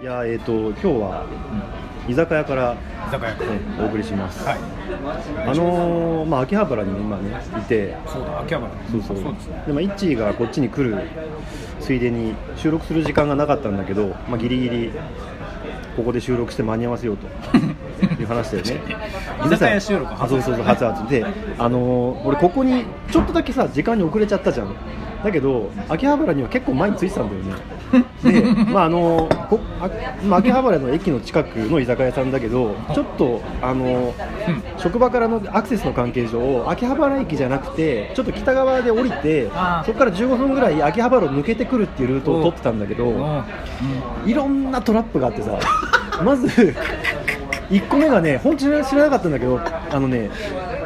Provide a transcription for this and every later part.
いやえっ、と今日は居酒屋から、ね、居酒屋お送りします、はい。あのーまあ秋葉原にね今ねいて。そうだ秋葉原。そうそう。そうですね。でもイッチーがこっちに来るついでに収録する時間がなかったんだけど、まあ、ギリギリここで収録して間に合わせようと いう話だよね。居酒屋収録。あそうそうそう初々であのー俺ここにちょっとだけさ時間に遅れちゃったじゃん。だけど秋葉原には結構前に着いてたんだよね。で まああのーこあまあ秋葉原の駅の近くの居酒屋さんだけどちょっとあのー職場からのアクセスの関係上秋葉原駅じゃなくてちょっと北側で降りてそこから15分ぐらい秋葉原を抜けてくるっていうルートを取ってたんだけどうん。いろんなトラップがあってさまず1個目がね本当に知らなかったんだけどあのね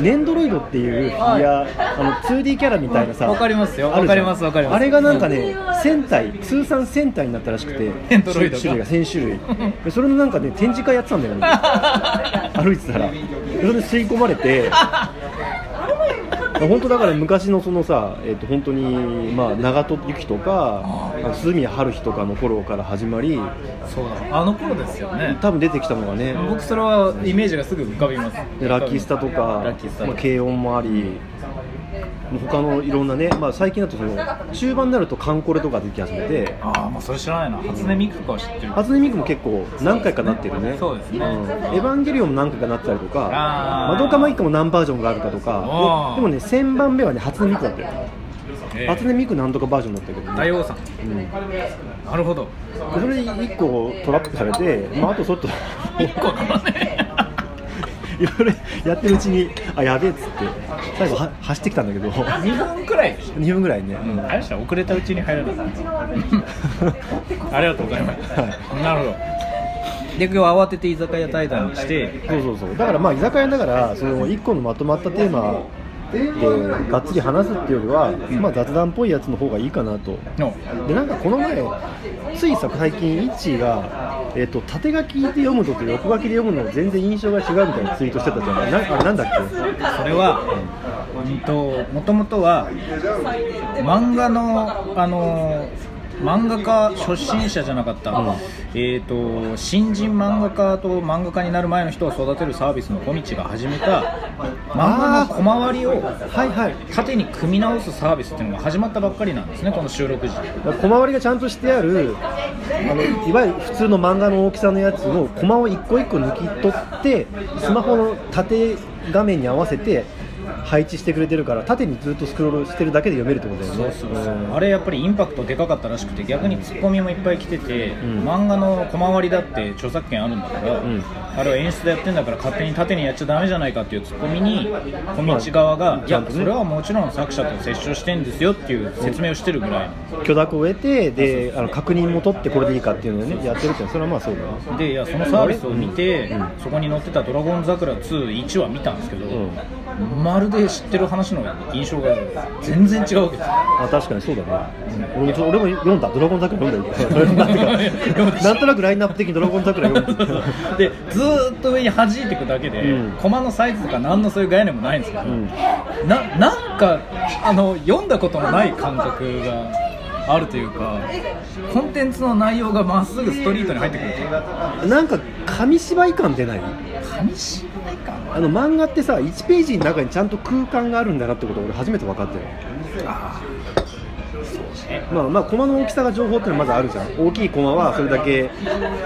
ネンドロイドっていうフィギュアあの 2D キャラみたいなさわかりますよ。わかりますわかります。あれがなんかね1000体通算1000体になったらしくてネンドロイドが。種類が1000種類。でそれのなんかね展示会やってたんだよね。歩いてたら。でそれで吸い込まれて本当だから昔のそのさ、えっと本当にまあ長門由紀とか鈴宮春日とかの頃から始まりそうだ。あの頃ですよね。多分出てきたのがね僕それはイメージがすぐ浮かびます。でラッキースタとかまあ、軽音もあり他のいろんなね、まあ、最近だとその中盤になるとカンコレとか出てき始めてああもうそれ知らないな。初音ミクとかは知ってる。初音ミクも結構何回かなってるね。そうですね。ん。エヴァンゲリオンも何回かなってたりとかマドカマイカも何バージョンがあるかとかででもね1000番目はね初音ミクだったよ。ええ初音ミクなんとかバージョンだったけど。ね大王さん。うん。でなるほど。それ1個トラップされて、まあ、あとちょっと。一個なのねいろいろやってるうちにあやべえっつって最後は走ってきたんだけど。2分くらいでし2分ぐらいね、ょあれでした遅れたうちに入らなかった。ありがとうございます、はなるほど。で今日慌てて居酒屋対談にして。そうそうそう。だからまあ居酒屋だからその1個のまとまったテーマでがっつり話すっていうよりは、まあ、雑談っぽいやつの方がいいかなと。のでなんかこの前ついさ最近イッチーが、えっと縦書きで読むのと横書きで読むの全然印象が違うみたいなツイートしてたじゃない。なあれなんだっそれは、うんと、もともとは漫画の、あの漫画家初心者じゃなかった、うん。えー、と新人漫画家と漫画家になる前の人を育てるサービスの小道が始めた漫画の小回りを縦に組み直すサービスっていうのが始まったばっかりなんですねこの収録時。小回りがちゃんとしてあるあのいわゆる普通の漫画の大きさのやつのコマを一個一個抜き取ってスマホの縦画面に合わせて配置してくれてるから縦にずっとスクロールしてるだけで読めるってことだよね。そうそうそう。うんあれやっぱりインパクトでかかったらしくて逆にツッコミもいっぱい来てて、ん。漫画の小回りだって著作権あるんだから、ん。あれは演出でやってんだから勝手に縦にやっちゃダメじゃないかっていうツッコミに小道側が、い。やそれはもちろん作者と折衝してんですよっていう説明をしてるぐらい許諾を得てであの確認も取ってこれでいいかっていうのをねやってるってそれはまあそうだよでいやそのサービスを見て、うん。そこに載ってた「ドラゴン桜2」1話見たんですけど、うんまるで知ってる話の印象が全然違うわけです。よあ確かにそうだね、俺もちょ俺も読んだ「ドラゴン桜」読んだよ。なんとなくラインナップ的に「ドラゴン桜」読んだでずーっと上に弾いていくだけで、うん。コマのサイズとか何のそういう概念もないんですけど、ん。ななんかあの読んだことのない感覚があるというかコンテンツの内容がまっすぐストリートに入ってくるなんか紙芝居感出ない？紙芝あの漫画ってさ1ページの中にちゃんと空間があるんだなってことを俺初めて分かったよ。まあまあコマの大きさが情報っていうのはまずあるじゃん。大きいコマはそれだけ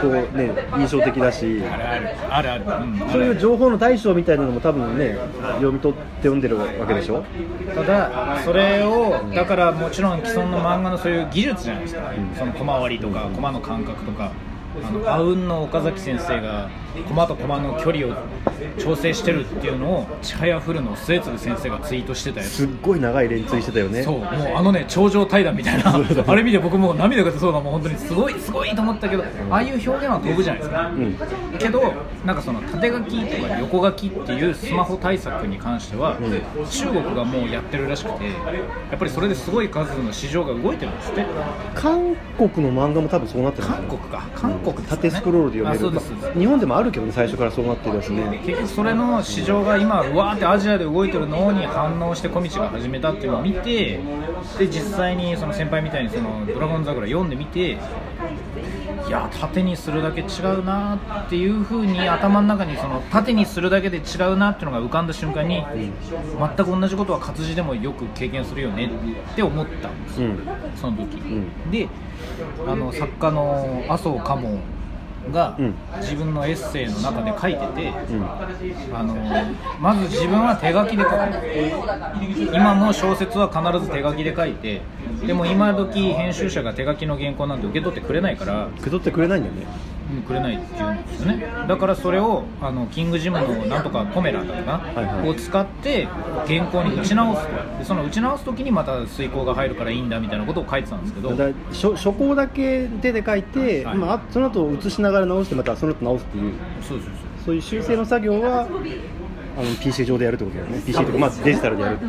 こうね印象的だし。あるある。あるある、うん、そういう情報の対象みたいなのも多分ね読み取って読んでるわけでしょ？ただそれをだからもちろん既存の漫画のそういう技術じゃないですか、その小回りとかコマの感覚とか。あのあうんの岡崎先生がコマとコマの距離を調整してるっていうのをちはやふるの末次先生がツイートしてたやつ。すっごい長い連追してたよね。そう。もうあのね頂上対談みたいな。あれ見て僕もう涙が出そうだもう本当にすごいすごいと思ったけどああいう表現は飛ぶじゃないですか、うん。けどなんかその縦書きとか横書きっていうスマホ対策に関しては、中国がもうやってるらしくてやっぱりそれですごい数の市場が動いてるんですって。韓国の漫画も多分そうなってる韓国か。韓国ね。縦スクロールで読める。日本でもあるけどね最初からそうなってるやつね。結局それの市場が今うわーってアジアで動いてるのに反応して小道が始めたっていうのを見てで実際にその先輩みたいにその「ドラゴン桜」読んでみていや縦にするだけ違うなっていうふうに頭の中にその縦にするだけで違うなっていうのが浮かんだ瞬間に、全く同じことは活字でもよく経験するよねって思ったんですよ、うん。その時、ん。であの作家の麻生嘉門がうん。自分のエッセイの中で書いてて、うん。あのまず自分は手書きで書く。今も小説は必ず手書きで書いてでも今時編集者が手書きの原稿なんて受け取ってくれないから、受け取ってくれないんだよね。うんくれないって言うんですよね。だからそれをあのキングジムのなんとかコメラだとか、はいはい。を使って原稿に打ち直すと。でその打ち直す時にまた遂行が入るからいいんだみたいなことを書いてたんですけど。初初稿だけ手で書いて、はいまあ、その後写しながら直してまたその後直すっていうそうそう。そういう修正の作業はあの PC 上でやるってことだよね。PC とか、まあ、デジタルでやるって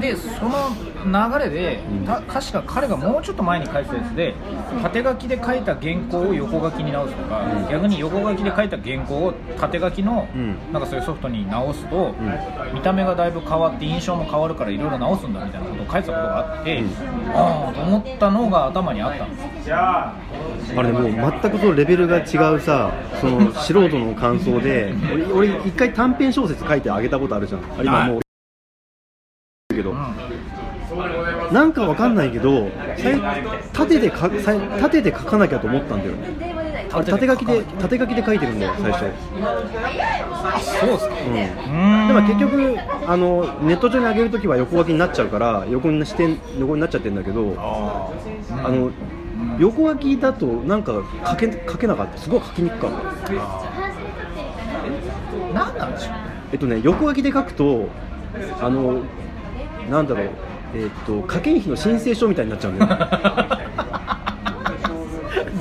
でその流れで、た確か彼がもうちょっと前に書いてたやつで縦書きで書いた原稿を横書きに直すとか、逆に横書きで書いた原稿を縦書きの、うん。なんかそういうソフトに直すと、ん。見た目がだいぶ変わって印象も変わるからいろいろ直すんだみたいなことを書いてたことがあって、うん。ああと思ったのが頭にあったんですあれねもう全くそのレベルが違うさその素人の感想で 俺俺一回短編小説書いてあげたことあるじゃん。今もう。けど、なんかわかんないけど縦でか縦で書かなきゃと思ったんだよ。ねあれ縦書きで縦書きで書いてるんだよ最初、そうですか。うん、でうん。も結局あのネット上に上げるときは横書きになっちゃうから横にしてん横になっちゃってるんだけどああの横書きだとなんか書け書けなかった。すごい書きにくかった。ー。何なんでしょうねえっとね横書きで書くとあのなんだろうえっと科研費の申請書みたいになっちゃうんだよ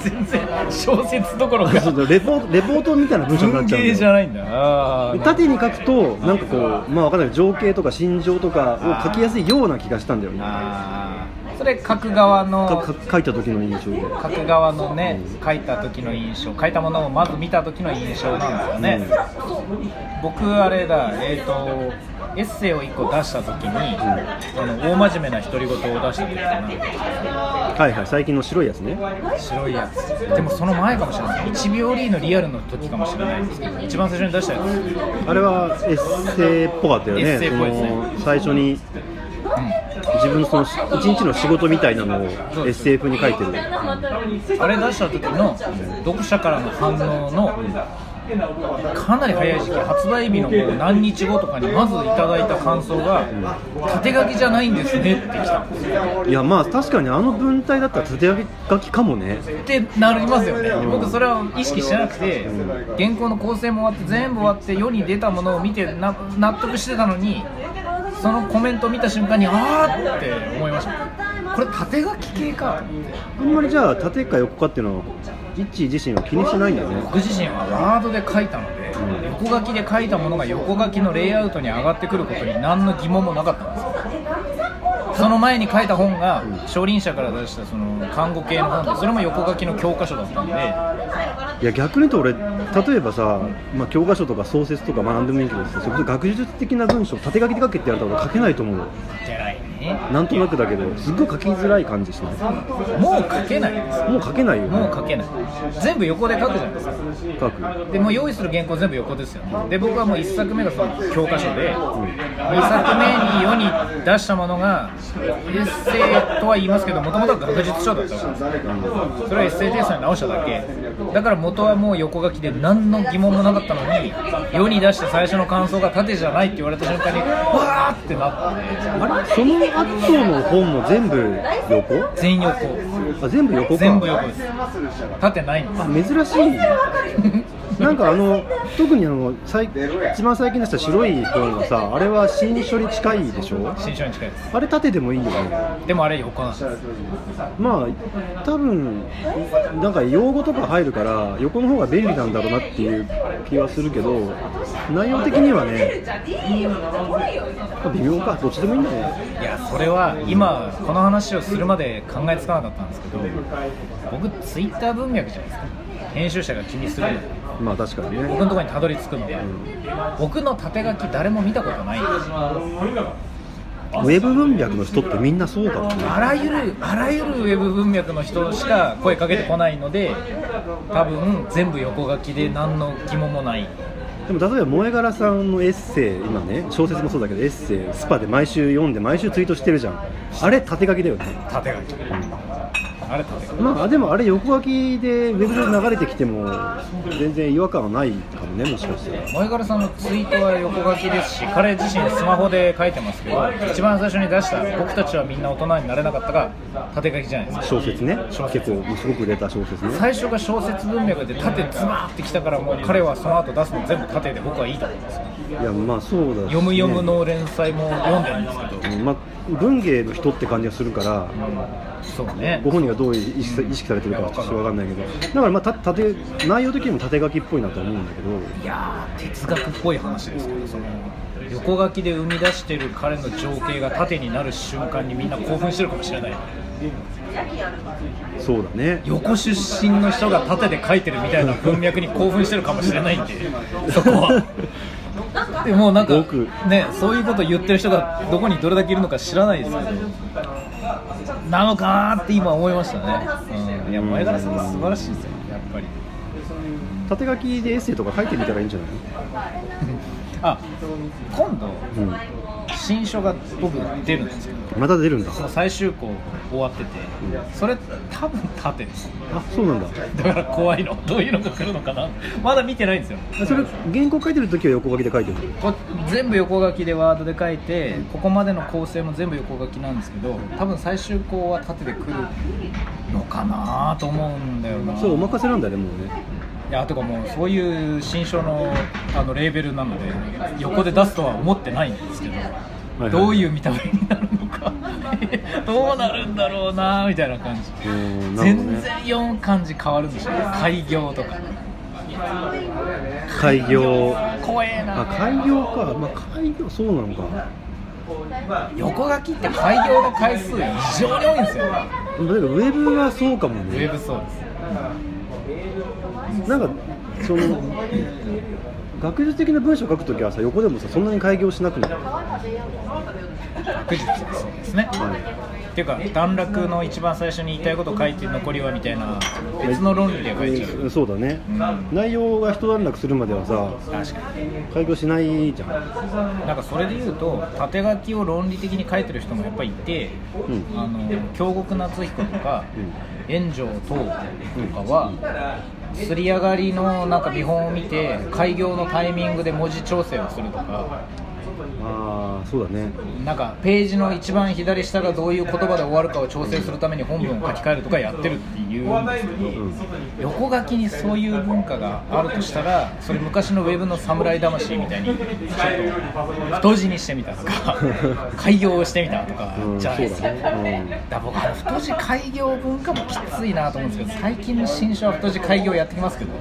全然小説どころか。そうそうレポートレポートみたいな文章になっ文ちゃうん芸じゃないんだ。あー縦に書くとなんかこうまあわかんない。情景とか心情とかを書きやすいような気がしたんだよねそれ書く側の書いた時の印象で。書く側のね書いた時の印象書いたものをまず見た時の印象なんですよね、僕あれだえっ、とエッセイを1個出した時に、あの大真面目な独り言を出した時かな。はいはい最近の白いやつね。白いやつ。でもその前かもしれない。1秒リーのリアルの時かもしれないですけど一番最初に出したやつ。あれはエッセイっぽかったよね。エッセイっぽいですね。最初に自分のその一日の仕事みたいなのをエッセイ風に書いてる。あれ出した時の読者からの反応のかなり早い時期発売日のもう何日後とかにまずいただいた感想が縦書きじゃないんですねって来たんですよ。いやまあ確かにあの文体だったら縦書きかもね。ってなりますよね。僕それは意識してなくて原稿の構成も終わって全部終わって世に出たものを見てな納得してたのにそのコメントを見た瞬間にあーって思いました。これ縦書き系か。あんまりじゃあ縦か横かっていうのはイッチー自身は気にしてないんだね。僕自身はワードで書いたので、横書きで書いたものが横書きのレイアウトに上がってくることに何の疑問もなかったんですよその前に書いた本が少林社から出したその看護系の本でそれも横書きの教科書だったんで。いや逆に言うと俺例えばさ、まあ、教科書とか創設とか学んでもいいけどさそれこそ学術的な文章縦書きで書けって言われたら俺書けないと思うよ。ない。ねなんとなくだけどすっごい書きづらい感じしない？もう書けない。ですもう書けないよね。もう書けない。全部横で書くじゃないですか。書く。でもう用意する原稿全部横ですよね。で僕はもう1作目がその教科書で、2作目に世に出したものがエッセイとは言いますけどもともとは学術書だったからそれはエッセイテイストに直しただけ。だから元はもう横書きで何の疑問もなかったのに世に出した最初の感想が縦じゃないって言われた瞬間にわーってなって。あれ？その後の？本も全部横？全横。あ全部横か。全部横です。縦ないんです。珍しいなんかあの特にあの最一番最近出した白い本がさあれは新処理近いでしょ？新書に近いです。あれ縦でもいいよね。でもあれ横な。んですまあ多分なんか用語とか入るから横の方が便利なんだろうなっていう気はするけど内容的にはねまあ微妙か。どっちでもいいんだね。いやそれは今この話をするまで考えつかなかったんですけど僕ツイッター文脈じゃないですか編集者が気にする。まあ確かにね。僕のところにたどり着くのが僕の縦書き誰も見たことない。ウェブ文脈の人ってみんなそうかもね。あらゆるあらゆるウェブ文脈の人しか声かけてこないので多分全部横書きで何の疑問もない。でも例えば萌え柄さんのエッセイ今ね小説もそうだけどエッセイスパで毎週読んで毎週ツイートしてるじゃん。あれ縦書きだよね。縦書きあれまあでもあれ横書きでウェブ上流れてきても全然違和感はないかもねもしかしたら萌え柄さんのツイートは横書きですし彼自身スマホで書いてますけど一番最初に出した「僕たちはみんな大人になれなかった」が縦書きじゃないですか。小説ね。小説。結構すごく売れた小説ね。最初が小説文脈で縦ズバーってきたからもう彼はその後出すの全部縦で僕はいいと思います。よいやまあそうだしね。読む読むの連載も読んでるんですけど。うんまあ文芸の人って感じがするからそうね。ご本人がどう意識意識されてるかはちょっと分かんないけど。だからまあた縦内容的にも縦書きっぽいなとは思うんだけど。いやー哲学っぽい話ですけどその横書きで生み出してる彼の情景が縦になる瞬間にみんな興奮してるかもしれない。そうだね。横出身の人が縦で書いてるみたいな文脈に興奮してるかもしれないんで そこは。でもなんか僕ねそういうこと言ってる人がどこにどれだけいるのか知らないですけどなのかなって今思いましたね、うん、いや前柄さんは素晴らしいですよ。やっぱり。縦書きでエッセイとか書いてみたらいいんじゃない？あ今度の、新書が僕出るんですまた出るんだ。その最終稿終わってて。それ多分縦ですあそうなんだ。だから怖いの。どういうのが来るのかな。まだ見てないんですよ。それ原稿書いてる時は横書きで書いてるこ全部横書きでワードで書いてここまでの構成も全部横書きなんですけど多分最終稿は縦で来るのかなと思うんだよな。それお任せなんだよねもうね。いやとかもうそういう新書のあのレーベルなので横で出すとは思ってないんですけど、はいはいどういう見た目になるのか。どうなるんだろうなみたいな感じ。うんなるほど全ね然読む感じ変わるんでしょ。開業とか。開業。怖えな。あ開業か。まあ開業そうなのか。横書きって開業の回数異常に多いんですよ。だけどウェブはそうかもウェねブそうです。なんかその学術的な文章を書くときはさ横でもさそんなに開業しなくない？確実にそうですね、っていうか段落の一番最初に言いたいこと書いて残りはみたいな別の論理で書いちゃう、うんそうだね。うん。内容が一段落するまではさ確かに。開業しないじゃん。なんかそれで言うと縦書きを論理的に書いてる人もやっぱりいて、うん。あの京極夏彦とか、炎上等とかは、すり上がりのなんか見本を見て開業のタイミングで文字調整をするとかああそうだね。なんかページの一番左下がどういう言葉で終わるかを調整するために本文を書き換えるとかやってるっていう。んですけど、うん横書きにそういう文化があるとしたらそれ昔のウェブの侍魂みたいにちょっと太字にしてみたとか開業をしてみたとかうんじゃないですか,、そうだね。だから僕あの太字開業文化もきついなと思うんですけど最近の新書は太字開業やってきますけど。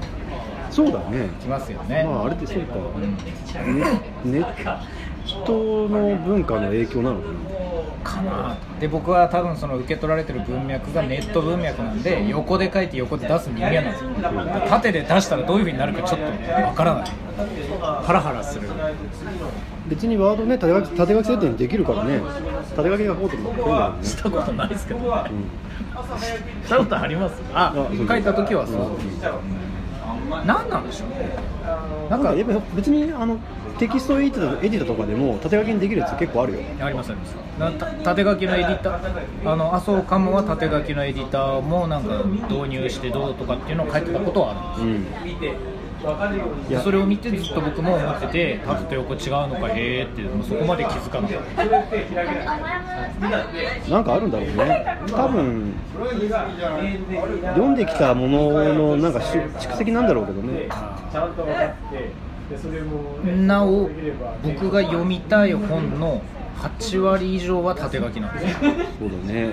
そうだね。きますよね、まああれってそうか。うんネネットの文化の影響なのかな？かなで僕は多分その受け取られてる文脈がネット文脈なんで横で書いて横で出す人間なんですよ。縦で出したらどういう風になるかちょっとわからない。ハラハラする。別にワードね縦書き縦書き設定にできるからね。縦書きがこうとかこうだよね。したことないですけど。ねうん。したことあります？ああそう。書いた時はそう、うん。何なんでしょうね。なんかなんかやっぱ別にあのテキストエディターエディターとかでも縦書きにできるやつ結構あるよありますあります。縦書きのエディター。あの麻生カムは縦書きのエディターもなんか導入してどうとかっていうのを書いてたことはあるんですよ。うん。いや。それを見てずっと僕も思ってて縦と横違うのかへーってもうそこまで気づかなかった。なんかあるんだろうね。多分読んできたもののなんかし蓄積なんだろうけどねなお僕が読みたい本の8割以上は縦書きなんです。よそうだね。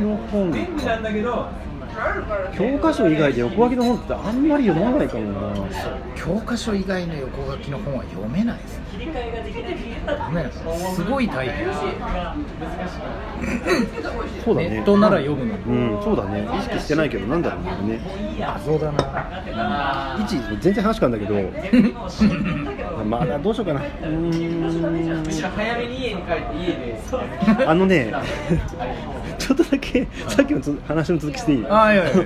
横の本か教科書以外で横書きの本ってあんまり読まないかもな。教科書以外の横書きの本は読めないですね読めないすごい大変そうだね。ネットなら読むのうんそうだね。意識してないけどなんだろうね。謎だな一全然話変わるんだけどまだどうしようかなうん早めに家に帰って家であのねちょっとだけさっきのつ話の続きしていい？あいやいや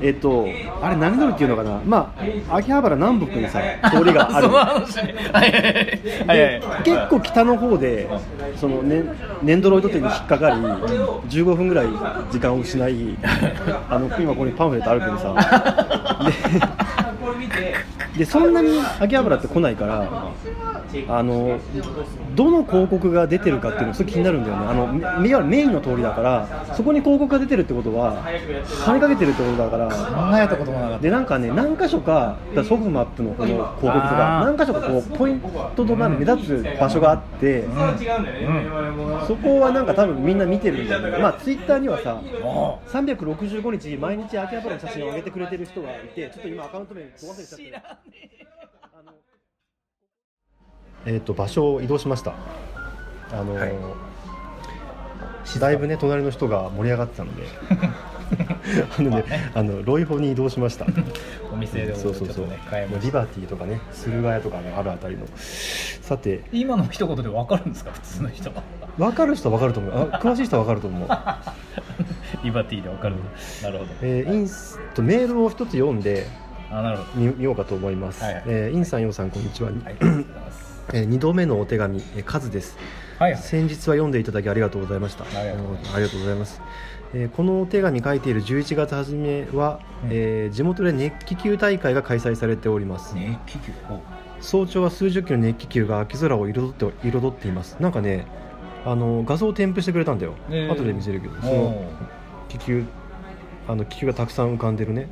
えっとあれ何通りっていうのかな？まあ秋葉原南北にさ通りがある。結構北の方でその、ね、粘土ロイド店に引っかかり15分ぐらい時間を失いあの今ここにパンフレットあるけどさ。ででそんなに秋葉原って来ないからあのどの広告が出てるかっていうのがすごい気になるんだよね。あのメインの通りだからそこに広告が出てるってことは跳ねかけてる。ってことだから考えたこともなかったでなんかね何箇所かだからソフマップのこの広告とか何箇所かこうポイントとなる目立つ場所があって、違うん。だよね、そこはなんか多分みんな見てるんだよね。まあツイッターにはさお365日毎日秋葉原の写真を上げてくれてる人がいてちょっと今アカウント名ど忘れしちゃってる。あのえっ、と場所を移動しました。あの、はい。だいぶね隣の人が盛り上がってたので。あのね、あのロイホに移動しました。お店でちょっとそうそうそう、リバティとかね駿河屋とかがあるあたりの。さてた今の一言で分かるんですか？普通の人。は分かる人は分かると思う。あ詳しい人は分かると思う、リバティで分かるなるほど。えーインスとメールを一つ読んであなるほど。み見ようかと思います、はいはい。えーインさん、ヨウさん、こんにちは、はいえ2度目のお手紙、えーカズです。はいはい。先日は読んでいただきありがとうございました。ありがとうございます。えーこのお手紙書いている11月初めは、うん。えー地元で熱気球大会が開催されております、熱気球？お。早朝は数十機の熱気球が秋空を彩って彩っています。なんかねあの画像を添付してくれたんだよ、えー。後で見せるけど。そおの気球あの気球がたくさん浮かんでるね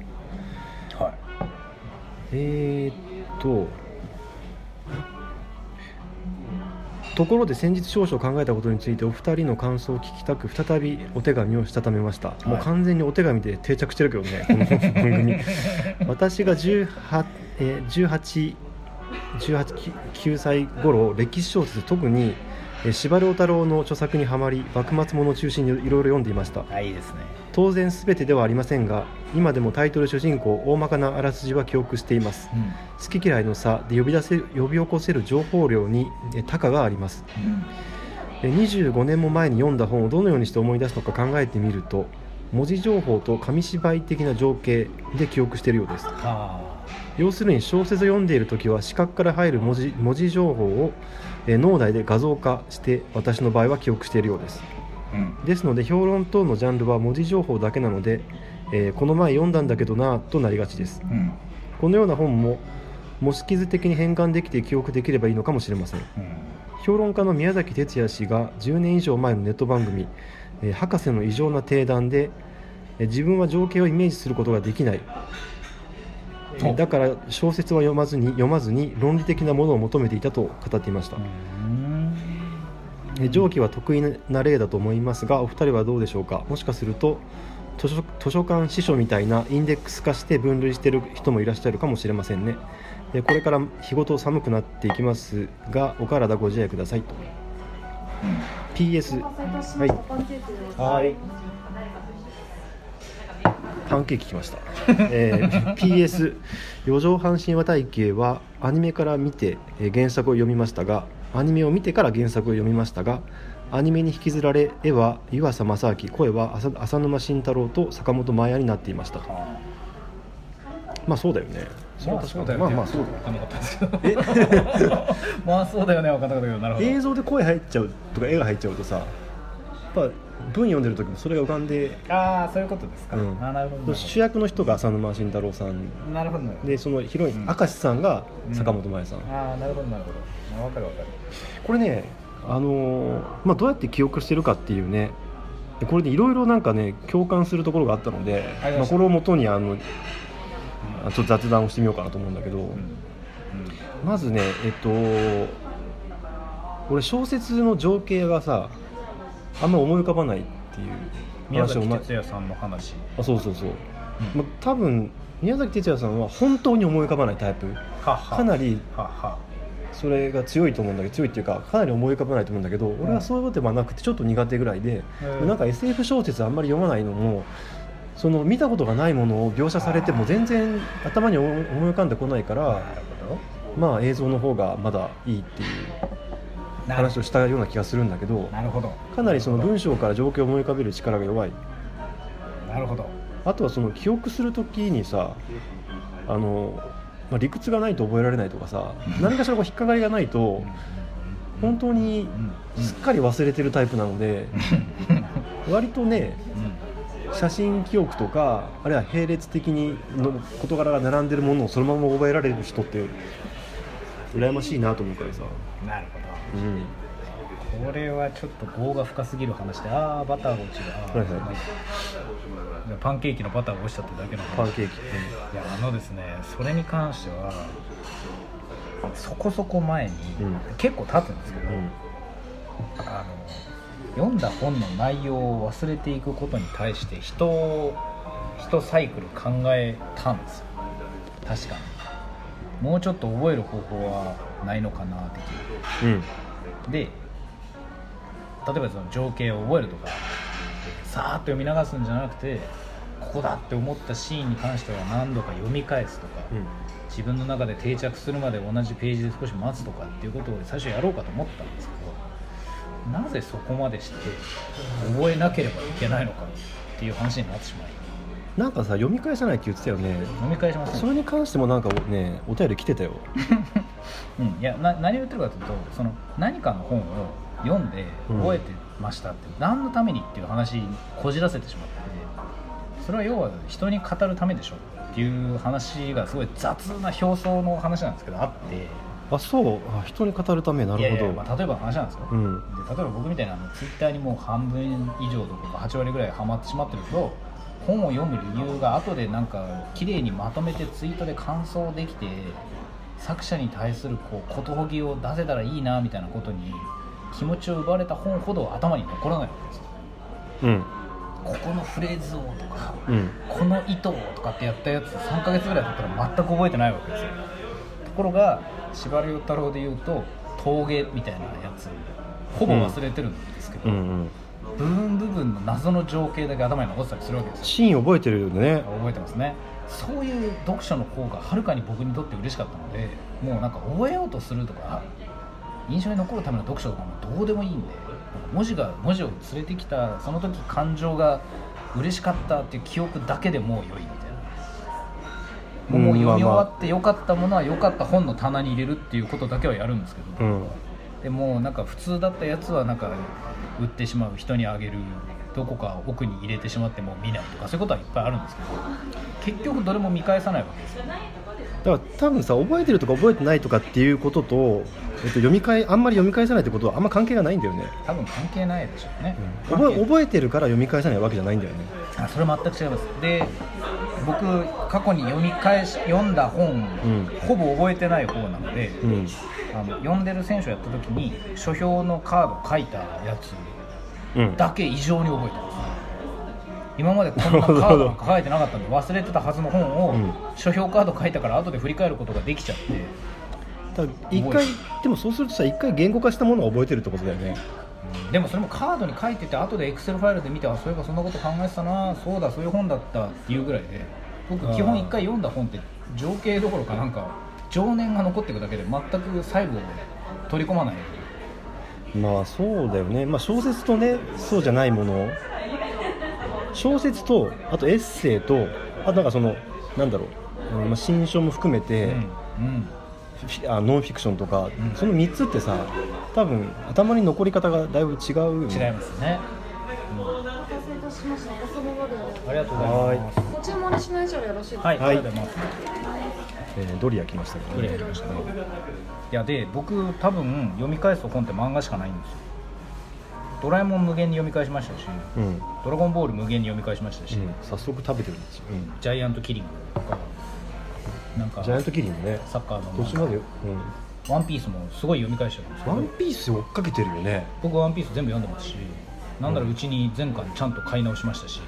えー、っとところで先日少々考えたことについてお二人の感想を聞きたく再びお手紙をしたためました、もう完全にお手紙で定着してるけどね この番組。私が18、えー、18 18 9歳頃歴史小説特にえー司馬遼太郎の著作にはまり幕末ものを中心にいろいろ読んでいました。あいいですね。当然全てではありませんが今でもタイトル主人公大まかなあらすじは記憶しています。うん。好き嫌いの差で呼び出せる呼び起こせる情報量にえ多寡があります。え25年も前に読んだ本をどのようにして思い出すのか考えてみると文字情報と紙芝居的な情景で記憶しているようです。は要するに小説を読んでいる時は視覚から入る文字文字情報をえ脳内で画像化して私の場合は記憶しているようです。あうん。ですので評論等のジャンルは文字情報だけなので、えーこの前読んだんだけどなぁとなりがちです。うん。このような本も模式図的に変換できて記憶できればいいのかもしれません。うん。評論家の宮崎哲也氏が10年以上前のネット番組「えー博士の異常な定談で」えー自分は情景をイメージすることができないだから小説は読まずに読まずに論理的なものを求めていたと語っていました、上記は得意な例だと思いますがお二人はどうでしょうか？もしかすると図書図書館司書みたいなインデックス化して分類している人もいらっしゃるかもしれませんね。えーこれから日ごと寒くなっていきますがお体ご自愛くださいと。PS はい。はいパンケーキ来ました、えー PS 四畳半神話体系はアニメから見て、えー原作を読みましたがアニメを見てから原作を読みましたがアニメに引きずられ絵は湯浅正明声は浅浅沼慎太郎と坂本真綾になっていました。とあ。まあそうだよね。それは確かに。まあまあそうだよ分かんなかったですけど。まあそうだよね分かんなかったけど。なるほど。映像で声入っちゃうとか絵が入っちゃうとさぱ文読んでる時もそれが浮かんで、ああそういうことですか、うん。あーなるほど。主役の人が浅沼慎太郎さん。なるほど。でそのヒロイン、うん。明石さんが坂本真綾さん、ああなるほどなるほど。分かる分かる。これね、あのーまあ、どうやって記憶してるかっていうねでこれでいろいろなんかね共感するところがあったのでまあ、これをもとにあのあちょっと雑談をしてみようかなと思うんだけど、うん。まずねえっと俺小説の情景がさあんま思い浮かばないっていう宮崎話をま哲也さんの話。あそうそうそう、まあ、多分宮崎哲也さんは本当に思い浮かばないタイプ。はは。かなりはは。それが強いと思うんだけど強いっていうかかなり思い浮かばないと思うんだけど俺はそういうことではなくてちょっと苦手ぐらいで、うん。なんか SF 小説あんまり読まないのもその見たことがないものを描写されても全然頭に思い浮かんでこないからまあ映像の方がまだいいっていう。ど話をしたような気がするんだけどなるほど。かなりその文章から状況を思い浮かべる力が弱い。なるほど。あとはその記憶するときにさあの、まあ、理屈がないと覚えられないとかさ何かしらこう引っかかりがないと本当にすっかり忘れてるタイプなので割とね写真記憶とかあるいは並列的にの事柄が並んでるものをそのまま覚えられる人って羨ましいなと思うからさ、なるこれはちょっと業が深すぎる話でああバターが落ちる。あーはいはい。パンケーキのバターが落ちたってだけの。話パンケーキいやあのですねそれに関してはそこそこ前に、うん。結構経つんですけど、うん。あの読んだ本の内容を忘れていくことに対して人を一サイクル考えたんですよ。確かに。もうちょっと覚える方法はないのかなってうんで例えばその情景を覚えるとかさーっと読み流すんじゃなくてここだって思ったシーンに関しては何度か読み返すとか、自分の中で定着するまで同じページで少し待つとかっていうことを最初やろうかと思ったんですけどなぜそこまでして覚えなければいけないのかっていう話になってしまいなんかさ読み返さないって言ってたよね。読み返しません。それに関してもなんかねお便り来てたよ うん、いやな何を言ってるかというとその何かの本を読んで覚えてましたって、何のためにっていう話にこじらせてしまってそれは要は人に語るためでしょっていう話がすごい雑な表層の話なんですけどあって。あそう。あ人に語るためなるほど。まあ、例えばの話なんですよ、うん。で例えば僕みたいなあのツイッターにもう半分以上とか8割ぐらいハマってしまってると本を読む理由が後でなんか綺麗にまとめてツイートで感想できて作者に対するこうことほぎを出せたらいいなみたいなことに気持ちを奪われた本ほど頭に残らないわけですよ。うん。ここのフレーズをとかうん。この糸をとかってやったやつ3ヶ月ぐらい経ったら全く覚えてないわけですよ。ところが司馬遼太郎でいうと峠みたいなやつほぼ忘れてるんですけど、うんうん部分部分の謎の情景だけ頭に残ってたりするわけですよ。シーン覚えてるよね。覚えてますね。そういう読書の方がはるかに僕にとって嬉しかったのでもうなんか覚えようとするとか印象に残るための読書とかもどうでもいいんで文字が文字を連れてきたその時感情が嬉しかったっていう記憶だけでもう良いみたいな。もううん読み終わって良かったものは良かった本の棚に入れるっていうことだけはやるんですけど、うんでもなんか普通だったやつはなんか売ってしまう人にあげるどこか奥に入れてしまっても見ないとかそういうことはいっぱいあるんですけど結局どれも見返さないわけですよだから多分さ覚えてるとか覚えてないとかっていうことと、えっと、読み返あんまり読み返さないってことはあんま関係がないんだよね、多分関係ないでしょうね、覚え関係覚えてるから読み返さないわけじゃないんだよねあそれ全く違います。で僕過去に読み返し読んだ本、ん。ほぼ覚えてない方なので、うん。あの読んでる選手をやった時に書評のカード書いたやつうん。だけ異常に覚えてます。今までこんなカードなんか書いてなかったんで忘れてたはずの本を、うん。書評カード書いたから後で振り返ることができちゃってだから一回でもそうするとさ一回言語化したものを覚えてるってことだよねでもそれもカードに書いてて後でエクセルファイルで見てあそういえばそんなこと考えてたなそうだそういう本だったっていうぐらいで僕基本一回読んだ本って情景どころかなんか情念が残っていくだけで全く細部を取り込まない。まあそうだよね、まあ、小説とねそうじゃないもの。小説とあとエッセイとあとなんかそのなんだろう、うんまあ、新書も含めて、うん、うんあノンフィクションとか、ん。その3つってさ多分頭に残り方がだいぶ違うよね。違いますね、お待たせいたしました。おそばまでありがとうございます。ご注文にしない以上よろしいですか？はい、はい。ありがとうございます。えードリア来ましたけどドリア。来ましたね。いやで僕多分読み返す本って漫画しかないんですよ。ドラえもん無限に読み返しましたしうん、うんドラゴンボール無限に読み返しましたし、早速食べてるんですよ、うんジャイアントキリングとかなんかジャイアントキリングねサッカーの途中まで、ワンピースもすごい読み返してるんですうん、ワンピース追っかけてるよね。僕ワンピース全部読んでますしなんならうちに全巻ちゃんと買い直しましたし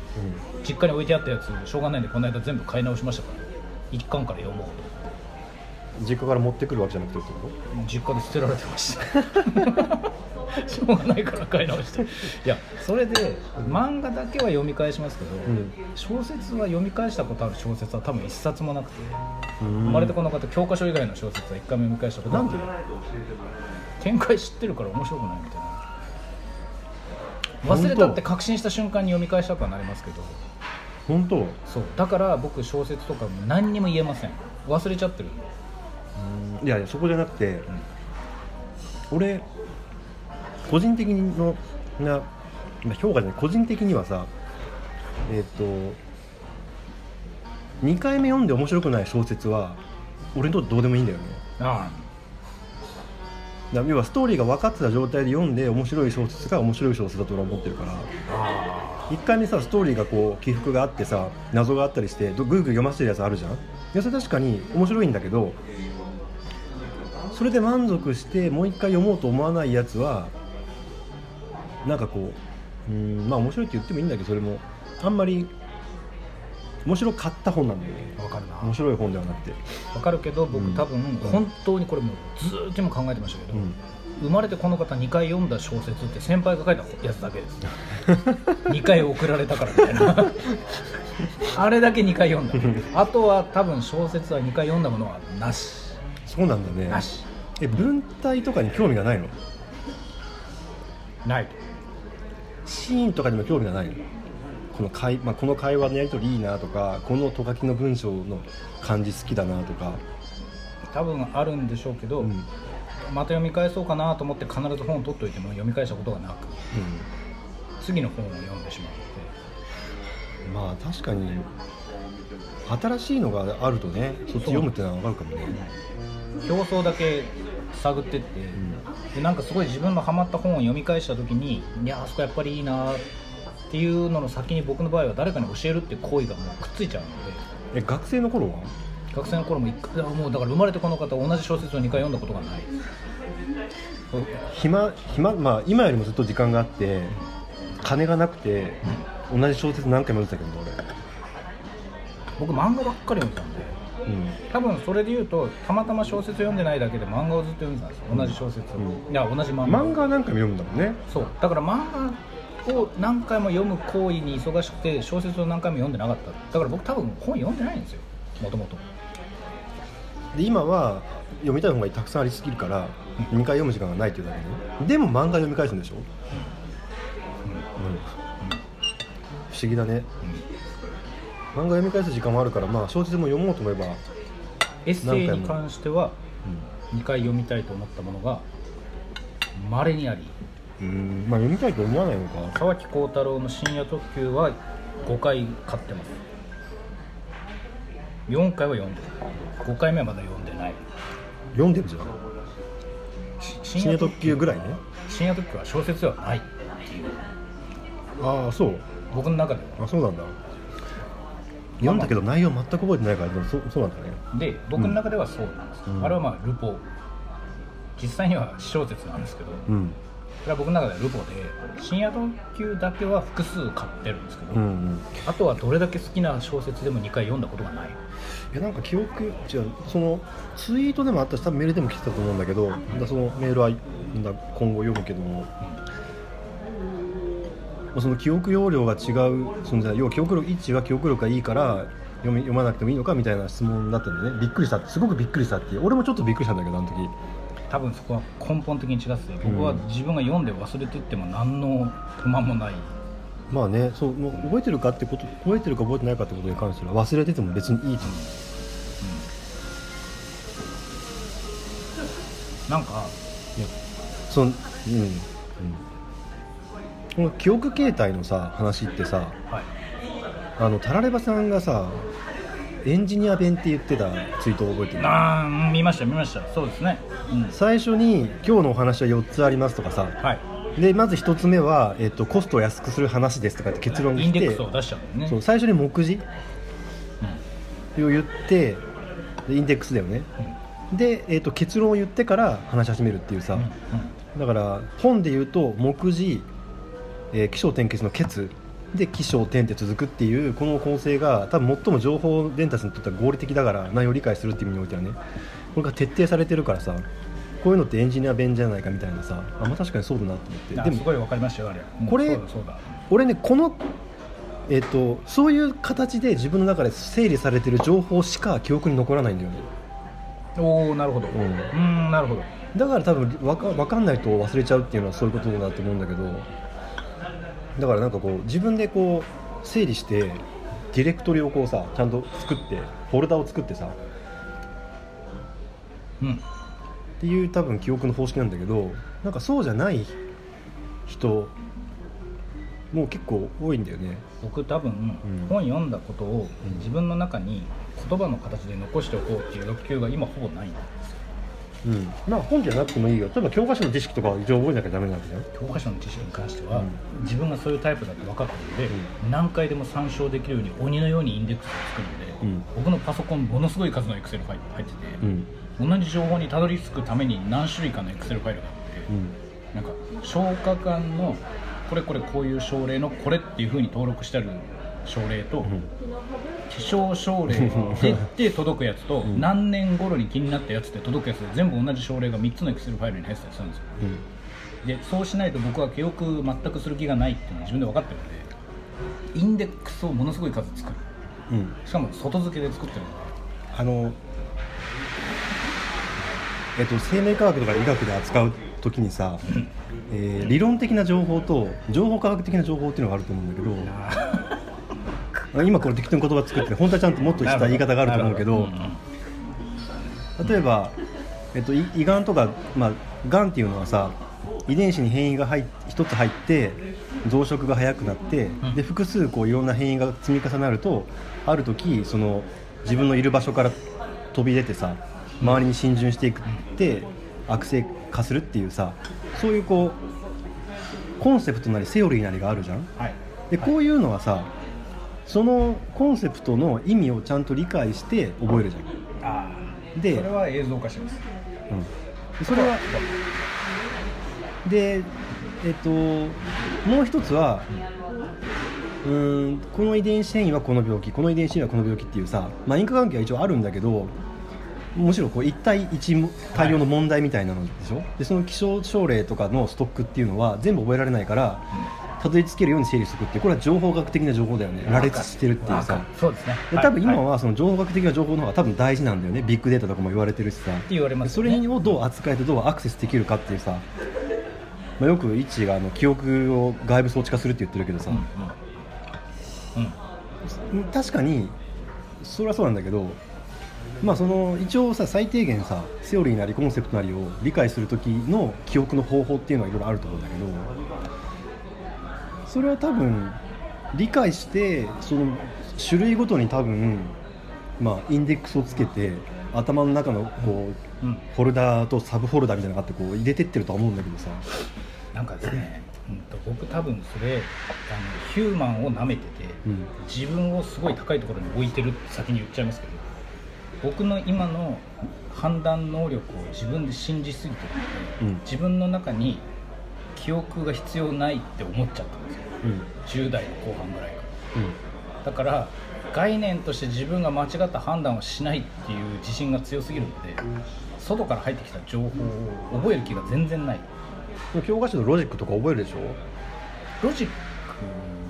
実家に置いてあったやつしょうがないんでこの間全部買い直しましたから一巻から読もうと。実家から持ってくるわけじゃなくてってこ実家で捨てられてました しょうがないから買い直して。いやそれで漫画だけは読み返しますけど、ん。小説は読み返したことある小説は多分一冊もなくてと生まれてこの方教科書以外の小説は一回も読み返したことなんで？展開知ってるから面白くないみたいな。忘れたって確信した瞬間に読み返したくはなりますけど。本当？そう。だから僕小説とかも何にも言えません。忘れちゃってる。ん。でいやいやそこじゃなくて、俺個人的のなまあ評価じゃない個人的にはさえっ、と2回目読んで面白くない小説は俺にとってどうでもいいんだよね。あだから要はストーリーが分かってた状態で読んで面白い小説が面白い小説だと俺は思ってるから。あ1回目さストーリーがこう起伏があってさ謎があったりしてどぐいぐい読ませてるやつあるじゃん？いやそれ確かに面白いんだけどそれで満足してもう一回読もうと思わないやつはなんかこううんまあ面白いって言ってもいいんだけどそれもあんまり面白かった本なんだよね分かるな。面白い本ではなくて、分かるけど僕うん。多分本当にこれもうずーっと今考えてましたけど、うん。生まれてこの方2回読んだ小説って先輩が書いたやつだけです2 回送られたからみたいな。あれだけ2回読んだ。あとは多分小説は2回読んだものはなし。そうなんだね。なし。え文体とかに興味がないの？ないシーンとかにも興味がないの。この会、まあ、この会話のやり取りいいなとかこのと書きの文章の感じ好きだなとか、多分あるんでしょうけど、うん。うんまた読み返そうかなと思って必ず本を取っておいても読み返したことがなく次の本を読んでしまうのでまあ確かに新しいのがあるとねそっち読むってのは分かるかもね。表層だけ探ってって、でなんかすごい自分のハマった本を読み返した時にいやあそこやっぱりいいなっていうのの先に僕の場合は誰かに教えるっていう行為がもうくっついちゃうので。え学生の頃は？学生の頃も一回もうだから生まれてこの方同じ小説を2回読んだことがない。暇暇まあ今よりもずっと時間があって金がなくて同じ小説何回も読んでたけど僕漫画ばっかり読んでたんで多分それで言うとたまたま小説読んでないだけで漫画をずっと読んでたんですよ。同じ小説を、うん。いや同じ漫画。漫画は何回も読むんだもんね。そう。だから漫画を何回も読む行為に忙しくて小説を何回も読んでなかった。だから僕多分本読んでないんですよ。もともと。で今は読みたい本がたくさんありすぎるから2回読む時間がないっていうだけで。でも漫画読み返すんでしょ、うん。不思議だね漫画読み返す時間もあるからまあ小説も読もうと思えば、エッセイに関しては2回読みたいと思ったものがまれにあり。うん。まあ読みたいと思わないのか。沢木耕太郎の深夜特急は5回買ってます。4回は読んでる5回目はまだ読んでない。読んでるじゃん。し深夜特急ぐらいね。深夜特急。は小説ではないっていう。ああそう。僕の中では。あそうなんだ読んだけど内容全く覚えてないからでもそそうなんだね。で僕の中ではそうなんです、うん。あれはまあルポ実際には私小説なんですけど、うん。それは僕の中ではルポで深夜特急だけは複数買ってるんですけど、うんうん。あとはどれだけ好きな小説でも2回読んだことがない。いやなんか記憶違う。そのツイートでもあったし多分メールでも来てたと思うんだけど、だそのメールはだ今後読むけども、まあその記憶容量が違う存在要は記憶力1は記憶力がいいから読み読まなくてもいいのかみたいな質問だったんでね。びっくりした。すごくびっくりしたっていう。俺もちょっとびっくりしたんだけどあの時。多分そこは根本的に違ってて僕は自分が読んで忘れてっても何の不満もない。まあねそうもう覚えてるかってこと覚えてるか覚えてないかってことに関しては忘れてても別にいいと思なんかういやそのうん。うんこの記憶形態のさ話ってさはい。あのタラレバさんがさエンジニア弁って言ってたツイートを覚えてる？あーうん見ました見ました。そうですね。うん。最初に今日のお話は4つありますとかさ。はい。でまず1つ目は、えっと、コストを安くする話ですとかって結論が来てインデックスを出しちゃうんだよね。そう最初に目次を言ってでインデックスだよね。で、えっと、結論を言ってから話し始めるっていうさ、うんうん。だから本で言うと目次えー起承転結の結で起承転って続くっていうこの構成が多分最も情報伝達にとっては合理的だから内容を理解するっていう意味においてはね。これが徹底されてるからさこういうのってエンジニア弁じゃないかみたいなさあ、まあ、確かにそうだなと思って。でもあすごい分かりましたよあれ。これ俺ねこのえっ、とそういう形で自分の中で整理されてる情報しか記憶に残らないんだよね。おおなるほど。ううんんなるほど。だから多分わか分かんないと忘れちゃうっていうのはそういうことだと思うんだけどだからなんかこう自分でこう整理してディレクトリをこうさちゃんと作ってフォルダを作ってさうん。っていう多分記憶の方式なんだけどなんかそうじゃない人もう結構多いんだよね。僕多分、うん。本読んだことをうん。自分の中に言葉の形で残しておこうっていう欲求が今ほぼないうん。まあ本じゃなくてもいいよ。例えば教科書の知識とかは一応覚えなきゃダメなわけじゃん教科書の知識に関しては、うん。自分がそういうタイプだって分かってるので、何回でも参照できるように鬼のようにインデックスを作るので、うん。僕のパソコンものすごい数のエクセルファイルが入ってて、うん。同じ情報にたどり着くために何種類かのエクセルファイルがあって、うん。なんか消化管のこれこれこういう症例のこれっていうふうに登録してある症例と、ん。気象症例でで届くやつと、ん。何年頃に気になったやつで届くやつで全部同じ症例が3つのエクセルファイルに入ってたりするんですよ。うん。でそうしないと僕は記憶全くする気がないっていうのは自分で分かってるのでインデックスをものすごい数作る。うん。しかも外付けで作ってるあのえっと生命科学とか医学で扱う時にさ、えー理論的な情報と情報科学的な情報っていうのがあると思うんだけど今これ適当に言葉作って本当はちゃんともっとした言い方があると思うけど例えば、えっと、い胃がんとか、まあ、がんっていうのはさ遺伝子に変異が一つ入って増殖が早くなって、うん。で複数こういろんな変異が積み重なるとある時その自分のいる場所から飛び出てさ周りに浸潤していくって悪性化するっていうさそういうこうコンセプトなりセオリーなりがあるじゃん。はい。でこういうのはさそのコンセプトの意味をちゃんと理解して覚えるじゃん。ああでそれは映像化します。うん。でそれはでえっともう一つはうーんこの遺伝子変異はこの病気この遺伝子変異はこの病気っていうさ、まあ、因果関係は一応あるんだけどむしろこう一対一対応の問題みたいなのでしょ、でその気象症例とかのストックっていうのは全部覚えられないからたどり着けるように整理してってこれは情報学的な情報だよね。羅列してるっていうさ。そうですね。で多分今はその情報学的な情報の方が多分大事なんだよね。ビッグデータとかも言われてるしさ。って言われますよねそれをどう扱えてどうアクセスできるかっていうさ、まあ、よくイッチーがあの記憶を外部装置化するって言ってるけどさ、うんうん。うん。確かにそれはそうなんだけどまあその一応さ最低限さセオリーなりコンセプトなりを理解する時の記憶の方法っていうのはいろいろあると思うんだけどそれは多分理解してその種類ごとに多分まあインデックスをつけて頭の中のこう、うん。フォルダーとサブフォルダーみたいなのがあってこう入れてってるとは思うんだけどさ。なんかですね、うん、と僕多分それあのヒューマンを舐めてて、うん。自分をすごい高いところに置いてるって先に言っちゃいますけど僕の今の判断能力を自分で信じすぎてるので、うん。自分の中に記憶が必要ないって思っちゃったんですよ。うん10代の後半ぐらいか。らうん。だから概念として自分が間違った判断をしないっていう自信が強すぎるので外から入ってきた情報を覚える気が全然ない。教科書のロジックとか覚えるでしょ？ロジック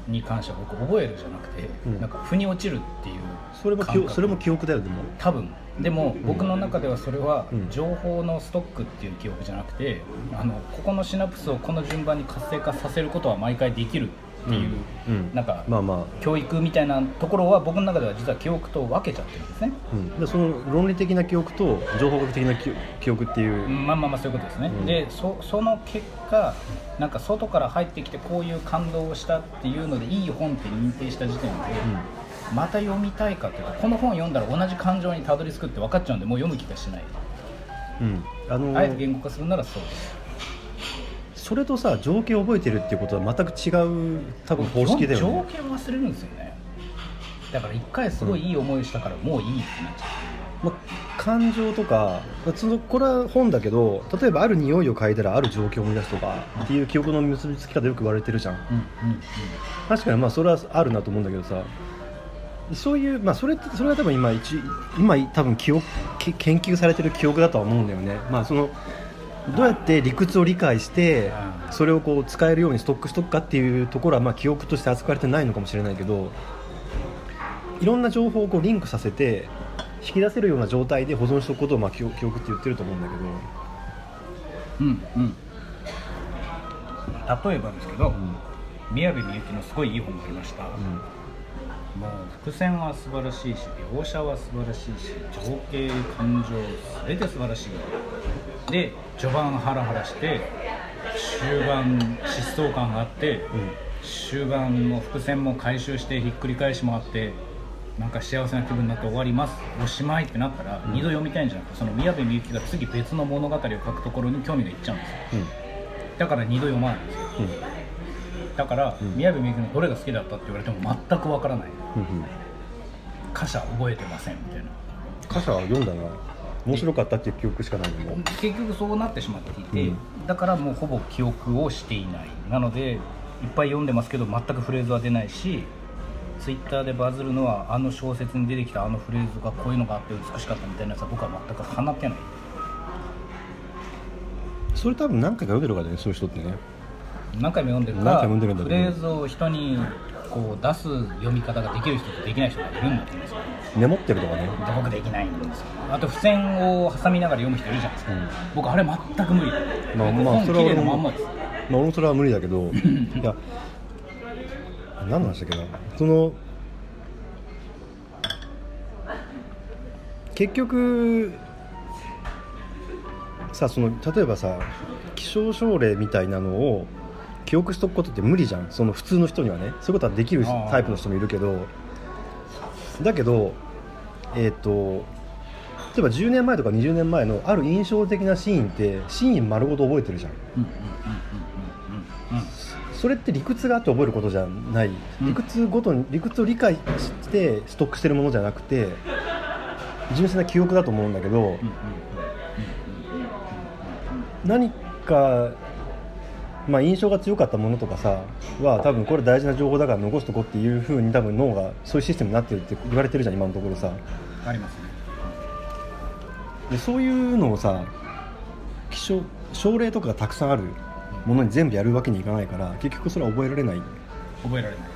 に関しては僕覚えるじゃなくて、うん。なんか腑に落ちるっていうそれもそれも記憶だよでも。多分。でも僕の中ではそれはうん。情報のストックっていう記憶じゃなくてあのここのシナプスをこの順番に活性化させることは毎回できるっていう、うんうん。なんかまあまあ。教育みたいなところは僕の中では実は記憶と分けちゃってるんですね、うん、でその論理的な記憶と情報学的な記記憶っていう、まあまあまあそういうことですね、うん。でそその結果なんか外から入ってきてこういう感動をしたっていうのでいい本って認定した時点で、また読みたいかというとこの本読んだら同じ感情にたどり着くって分かっちゃうんでもう読む気がしない。うん。あのあえて言語化するならそうですそれとさ情景を覚えてるっていうことは全く違う多分方式だよ条ね件忘れるんですよね。だから一回すごいいい思いしたからもういいってなっちゃまあ、感情とかそのこれは本だけど例えばある匂いを嗅いだらある状況を思い出すとかっていう記憶の結びつき方よく言われてるじゃん。うんうん確かにまあそれはあるなと思うんだけどさそういうまあそれってそれは多分今一今多分記憶け研究されてる記憶だとは思うんだよね。まあそのどうやって理屈を理解してうん。それをこう使えるようにストックしとくかっていうところはまあ記憶として扱われてないのかもしれないけどいろんな情報をこうリンクさせて引き出せるような状態で保存しておくことをまあ記憶って言ってると思うんだけど。うんうん。例えばですけど、宮部みゆきのすごいいい本がありました、もう伏線は素晴らしいし描写は素晴らしいし情景感情全て素晴らしいで序盤ハラハラして終盤疾走感があって、終盤も伏線も回収してひっくり返しもあってなんか幸せな気分になって終わります。おしまいってなったら、二度読みたいんじゃなくてその宮部みゆきが次別の物語を書くところに興味がいっちゃうんですよ。だから二度読まないんですよ。うん。うんだから、ん。宮部みゆきのどれが好きだったって言われても全くわからないうんうん。歌詞覚えてませんみたいな。歌詞は読んだな面白かったっていう記憶しかないの。も結局そうなってしまっていて、うん。だからもうほぼ記憶をしていない。なのでいっぱい読んでますけど全くフレーズは出ないしツイッターでバズるのはあの小説に出てきたあのフレーズがこういうのがあって美しかったみたいなやつは僕は全く放ってない。それ多分何回か読んでるからねそういう人ってね。何回も読んでるかフレーズを人にこう出す読み方ができる人とできない人がいるんだと思うんですよ。メモってるとかね。で僕できないんですよ。あと付箋を挟みながら読む人いるじゃないですか、うん。僕あれ全く無理。まあまあ本それは俺もまあ俺もそれは無理だけど。いや何の話だっけな。その結局さその例えばさ気象症例みたいなのを記憶しとくことって無理じゃん。その普通の人にはね。そういうことはできるタイプの人もいるけど。だけどえっ、と例えば10年前とか20年前のある印象的なシーンってシーン丸ごと覚えてるじゃん。それって理屈があって覚えることじゃない。うん。理屈ごとに理屈を理解してストックしてるものじゃなくて純粋な記憶だと思うんだけど何か、まあ、印象が強かったものとかさは多分これ大事な情報だから残しとこうっていうふうに多分脳がそういうシステムになってるって言われてるじゃん今のところさ。ありますね。でそういうのをさ気象症例とかがたくさんあるものに全部やるわけにいかないから結局それは覚えられない覚えられない。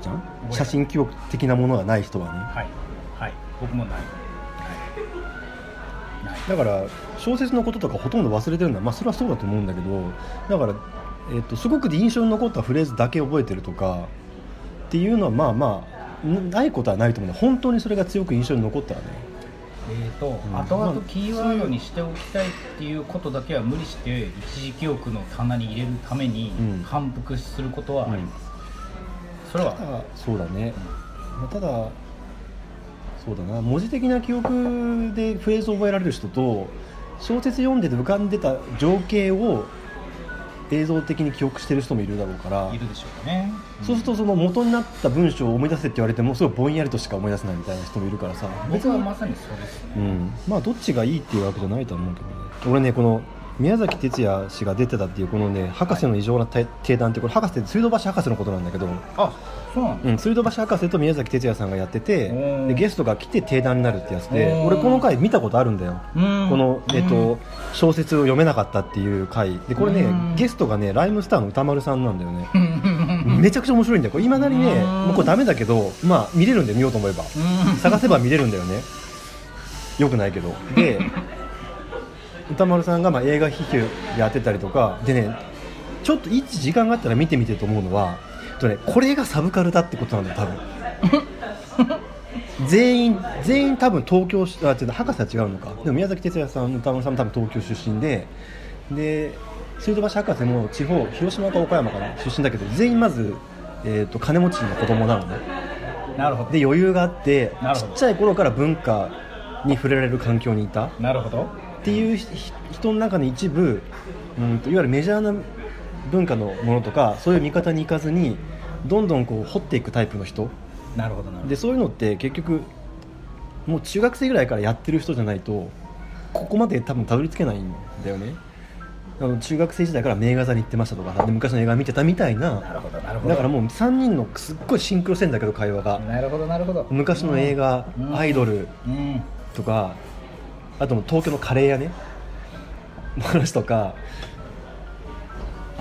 じゃん？写真記憶的なものがない人はね。はい。はい。僕もない、はい、ない。だから小説のこととかほとんど忘れてるのは、まあ、それはそうだと思うんだけどだから、えっとすごく印象に残ったフレーズだけ覚えてるとかっていうのはまあまあんないことはないと思うね。本当にそれが強く印象に残ったらね。えーと、ん。後々キーワードにしておきたいっていうことだけは無理して一時記憶の棚に入れるためにうん。反復することはあります、それは？そうだね、まあただそうだな。文字的な記憶でフレーズを覚えられる人と小説読んでて浮かんでた情景を映像的に記憶してる人もいるだろうから。いるでしょうね、そうするとその元になった文章を思い出せって言われてもすごいぼんやりとしか思い出せないみたいな人もいるからさ。僕はまさにそうですね。うん、まあどっちがいいっていうわけじゃないとは思うけどね。俺ねこの宮崎哲也氏が出てたっていうこのね博士の異常な定定談ってこれ博士って水道橋博士のことなんだけど、あそうなんだ、うん、水道橋博士と宮崎哲也さんがやっててでゲストが来て定談になるってやつで俺この回見たことあるんだよ。うん。この、えっうん。と小説を読めなかったっていう回。でこれねうん。ゲストがねライムスターの歌丸さんなんだよね。めちゃくちゃ面白いんだよ。いまだにねうん。もうこれダメだけどまあ見れるんで見ようと思えば。うん。探せば見れるんだよね。よくないけど。で 歌丸さんがまあ映画批評やってたりとか。でねちょっといつ時間があったら見てみてと思うのはとねこれがサブカルだってことなんだよ多分。全員全員多分東京しあ違う博士は違うのか。でも宮崎哲也さん歌丸さんも多分東京出身でで水道橋博士も地方広島か岡山かな出身だけど全員まず、えー、と金持ちの子供なのね。なるほど。で余裕があってちっちゃい頃から文化に触れられる環境にいた。っなるほど。ていうひ人の中に一部うんといわゆるメジャーな文化のものとかそういう見方に行かずにどんどんこう掘っていくタイプの人。なるほどなるほど。でそういうのって結局もう中学生ぐらいからやってる人じゃないとここまで多分たどり着けないんだよね。あの中学生時代から名画座に行ってましたとかさで昔の映画見てたみたいな。なるほどなるほど。だからもう3人のすっごいシンクロしてんだけど会話が。なるほどなるほど。昔の映画、うん。アイドルうん。とかあともう東京のカレー屋ね。の話とか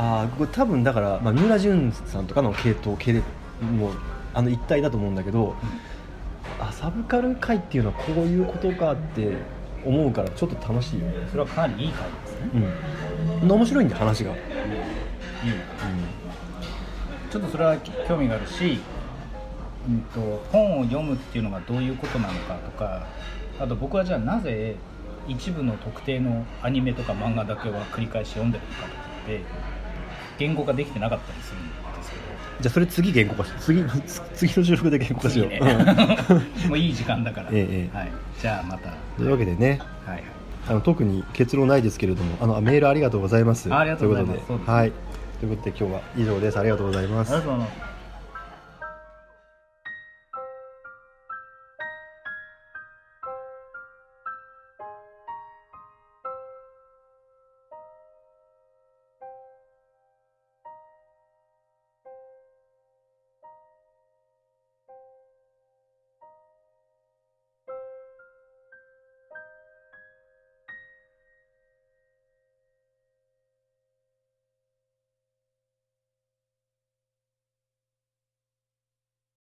ああこれ多分だから、まあ、三浦淳さんとかの系統系でもうあの一体だと思うんだけど、あサブカル界っていうのはこういうことかって思うからちょっと楽しいよね。それはかなりいい回ですね。うん。面白いんで話が、いいちょっとそれは興味があるし、うん、と本を読むっていうのがどういうことなのかとかあと僕はじゃあなぜ一部の特定のアニメとか漫画だけは繰り返し読んでるのかとかって言語化できてなかったりするんですけど。じゃあそれ次言語化し次次の収録で言語化しよう、いいね。う んもういい時間だから、ええええ。はい、じゃあまた。というわけでねはいはい。あの特に結論ないですけれどもあのメールありがとうございます。あありがとうございます。ということでそうですね。はい。ということで今日は以上です。ありがとうございます。ありがとうございます